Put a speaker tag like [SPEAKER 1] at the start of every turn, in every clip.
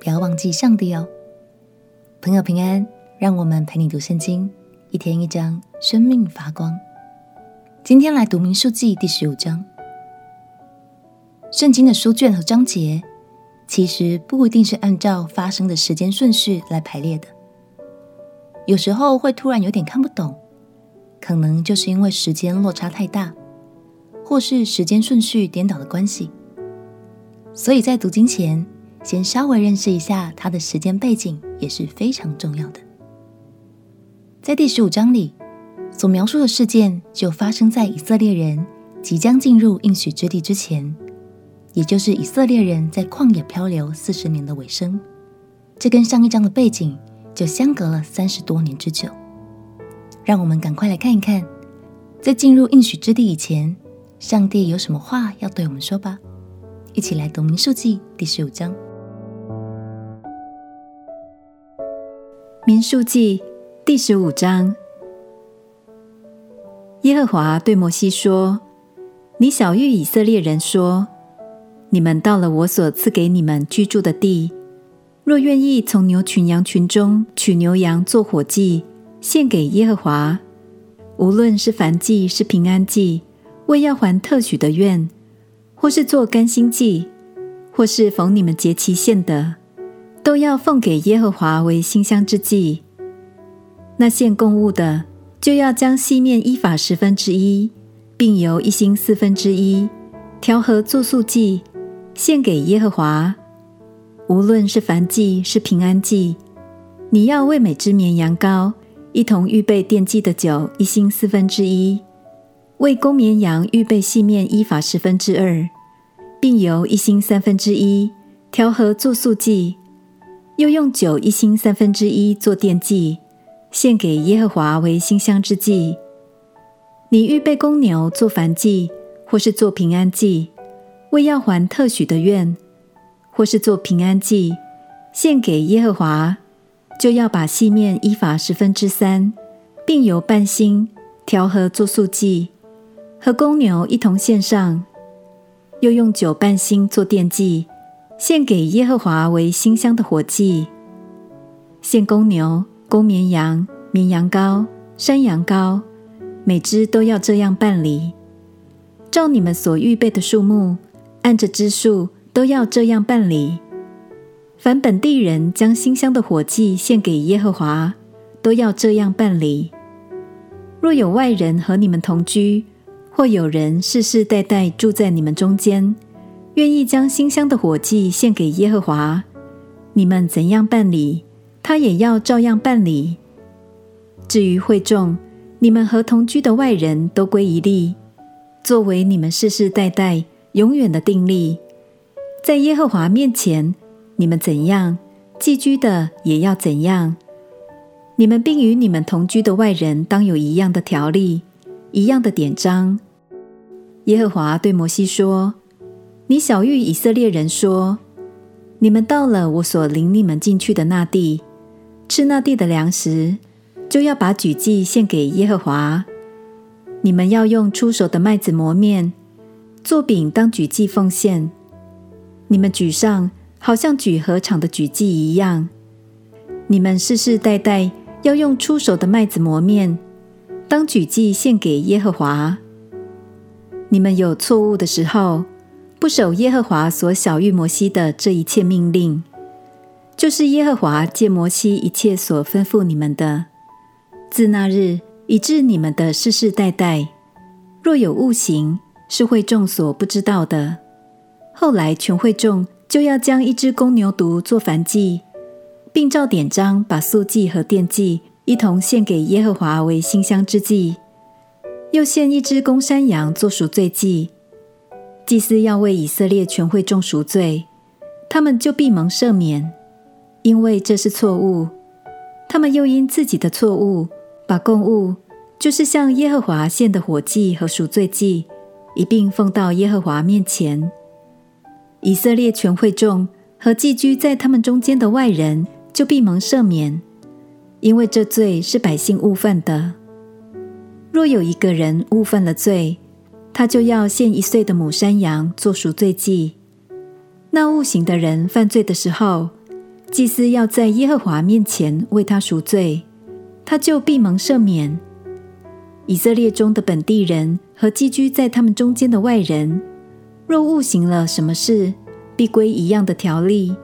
[SPEAKER 1] 不要忘记上帝哦。朋友平安，让我们陪你读圣经，一天一章，生命发光。今天来读民数记第十五章。圣经的书卷和章节，其实不一定是按照发生的时间顺序来排列的，有时候会突然有点看不懂，可能就是因为时间落差太大，或是时间顺序颠倒的关系。所以在读经前，先稍微认识一下它的时间背景也是非常重要的。在第十五章里所描述的事件，就发生在以色列人即将进入应许之地之前，也就是以色列人在旷野漂流四十年的尾声。这跟上一章的背景就相隔了三十多年之久。让我们赶快来看一看，在进入应许之地以前，上帝有什么话要对我们说吧。一起来读《民数记》第十五章。
[SPEAKER 2] 《民数记》第十五章，耶和华对摩西说：“你晓諭以色列人说，你们到了我所赐给你们居住的地，若愿意从牛群羊群中取牛羊做火祭，献给耶和华，无论是燔祭是平安祭，为要还特许的愿。”或是做甘心祭，或是逢你们节期献的，都要奉给耶和华为馨香之祭。那献供物的，就要将细面依法十分之一，并由一欣四分之一，调和作素祭，献给耶和华。无论是燔祭是平安祭，你要为每只绵羊羔一同预备奠祭的酒一星四分之一。为公绵羊预备细面依法十分之二，并由一欣三分之一，调和作素祭；又用酒一星三分之一做奠祭，献给耶和华为馨香之祭。你预备公牛做燔祭，或是做平安祭，为要还特许的愿，或是做平安祭，献给耶和华，就要把细面依法十分之三，并油半星，调和作素祭。和公牛一同献上，又用酒半星做奠祭，献给耶和华为馨香的火祭。献公牛、公绵羊、绵羊羔、山羊羔，每只都要这样办理。照你们所预备的数目，按着只数都要这样办理。凡本地人将馨香的火祭献给耶和华，都要这样办理。若有外人和你们同居，或有人世世代代住在你们中间，愿意将馨香的火祭献给耶和华，你们怎样办理，他也要照样办理。至于会众，你们和同居的外人都归一例，作为你们世世代代永远的定例。在耶和华面前，你们怎样，寄居的也要怎样。你们并与你们同居的外人当有一样的条例，一样的典章。耶和华对摩西说：“你晓諭以色列人说，你们到了我所领你们进去的那地，吃那地的粮食，就要把举祭献给耶和华。你们要用初熟的麦子磨面，做饼当举祭奉献。你们举上，好像举禾场的举祭一样。你们世世代代要用初熟的麦子磨面，当举祭献给耶和华。”你们有错误的时候，不守耶和华所晓諭摩西的这一切命令，就是耶和华借摩西一切所吩咐你们的，自那日以至你们的世世代代，若有误行，是会众所不知道的。后来全会众就要将一只公牛犊做燔祭，并照典章把素祭和奠祭一同献给耶和华为馨香之祭。又献一只公山羊做赎罪祭，祭司要为以色列全会众赎罪，他们就必蒙赦免，因为这是错误。他们又因自己的错误，把供物，就是向耶和华献的火祭和赎罪祭，一并奉到耶和华面前。以色列全会众和寄居在他们中间的外人，就必蒙赦免，因为这罪是百姓误犯的。若有一个人误犯了罪，他就要献一岁的母山羊做赎罪祭。那误行的人犯罪的时候，祭司要在耶和华面前为他赎罪，他就必蒙赦免。以色列中的本地人和寄居在他们中间的外人，若误行了什么事，必归一样的条例。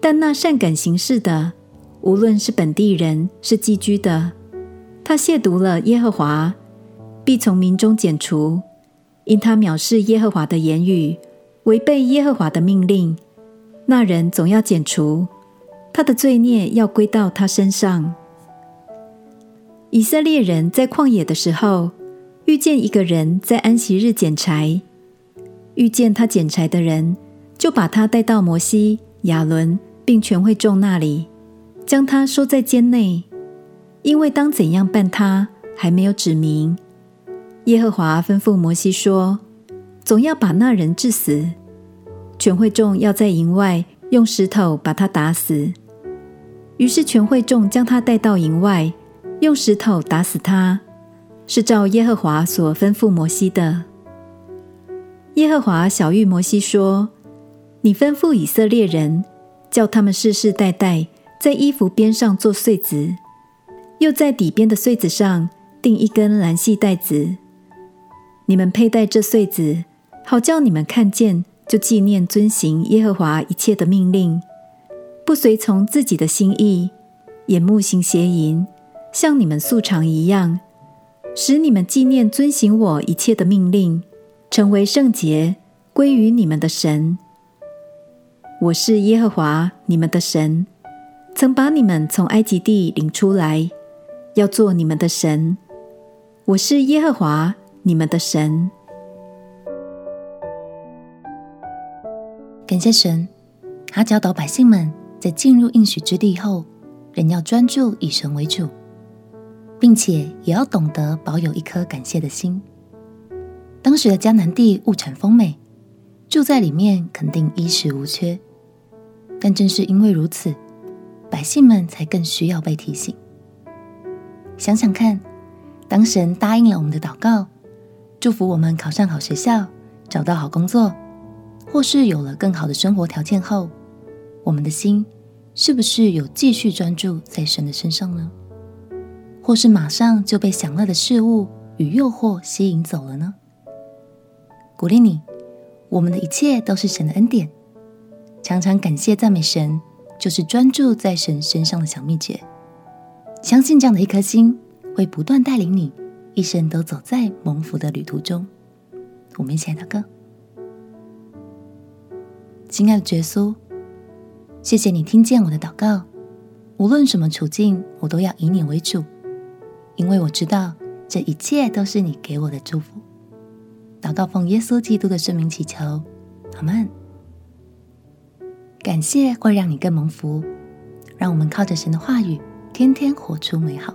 [SPEAKER 2] 但那善感行事的，无论是本地人是寄居的，他亵渎了耶和华，必从民中剪除，因他藐视耶和华的言语，违背耶和华的命令。那人总要剪除，他的罪孽要归到他身上。以色列人在旷野的时候，遇见一个人在安息日捡柴，遇见他捡柴的人，就把他带到摩西、亚伦并全会众那里，将他收在监内，因为当怎样办他，还没有指明。耶和华吩咐摩西说：“总要把那人治死。”全会众要在营外用石头把他打死。于是全会众将他带到营外，用石头打死他，是照耶和华所吩咐摩西的。耶和华晓諭摩西说：“你吩咐以色列人，叫他们世世代代在衣服边上做穗子，又在底边的穗子上钉一根蓝细带子。你们佩戴这穗子，好叫你们看见。”就纪念遵行耶和华一切的命令，不随从自己的心意，眼目行邪淫，像你们素常一样，使你们纪念遵行我一切的命令，成为圣洁，归于你们的神。我是耶和华你们的神，曾把你们从埃及地领出来，要做你们的神。我是耶和华你们的神。
[SPEAKER 1] 感谢神，他教导百姓们在进入应许之地后，仍要专注以神为主，并且也要懂得保有一颗感谢的心。当时的迦南地物产丰美，住在里面肯定衣食无缺。但正是因为如此，百姓们才更需要被提醒。想想看，当神答应了我们的祷告，祝福我们考上好学校，找到好工作。或是有了更好的生活条件后，我们的心是不是有继续专注在神的身上呢？或是马上就被享乐的事物与诱惑吸引走了呢？鼓励你，我们的一切都是神的恩典，常常感谢赞美神，就是专注在神身上的小秘诀。相信这样的一颗心，会不断带领你一生都走在蒙福的旅途中。我们一起来祷告。亲爱的耶稣，谢谢你听见我的祷告。无论什么处境，我都要以你为主，因为我知道这一切都是你给我的祝福。祷告奉耶稣基督的圣名祈求，阿门。感谢会让你更蒙福，让我们靠着神的话语，天天活出美好。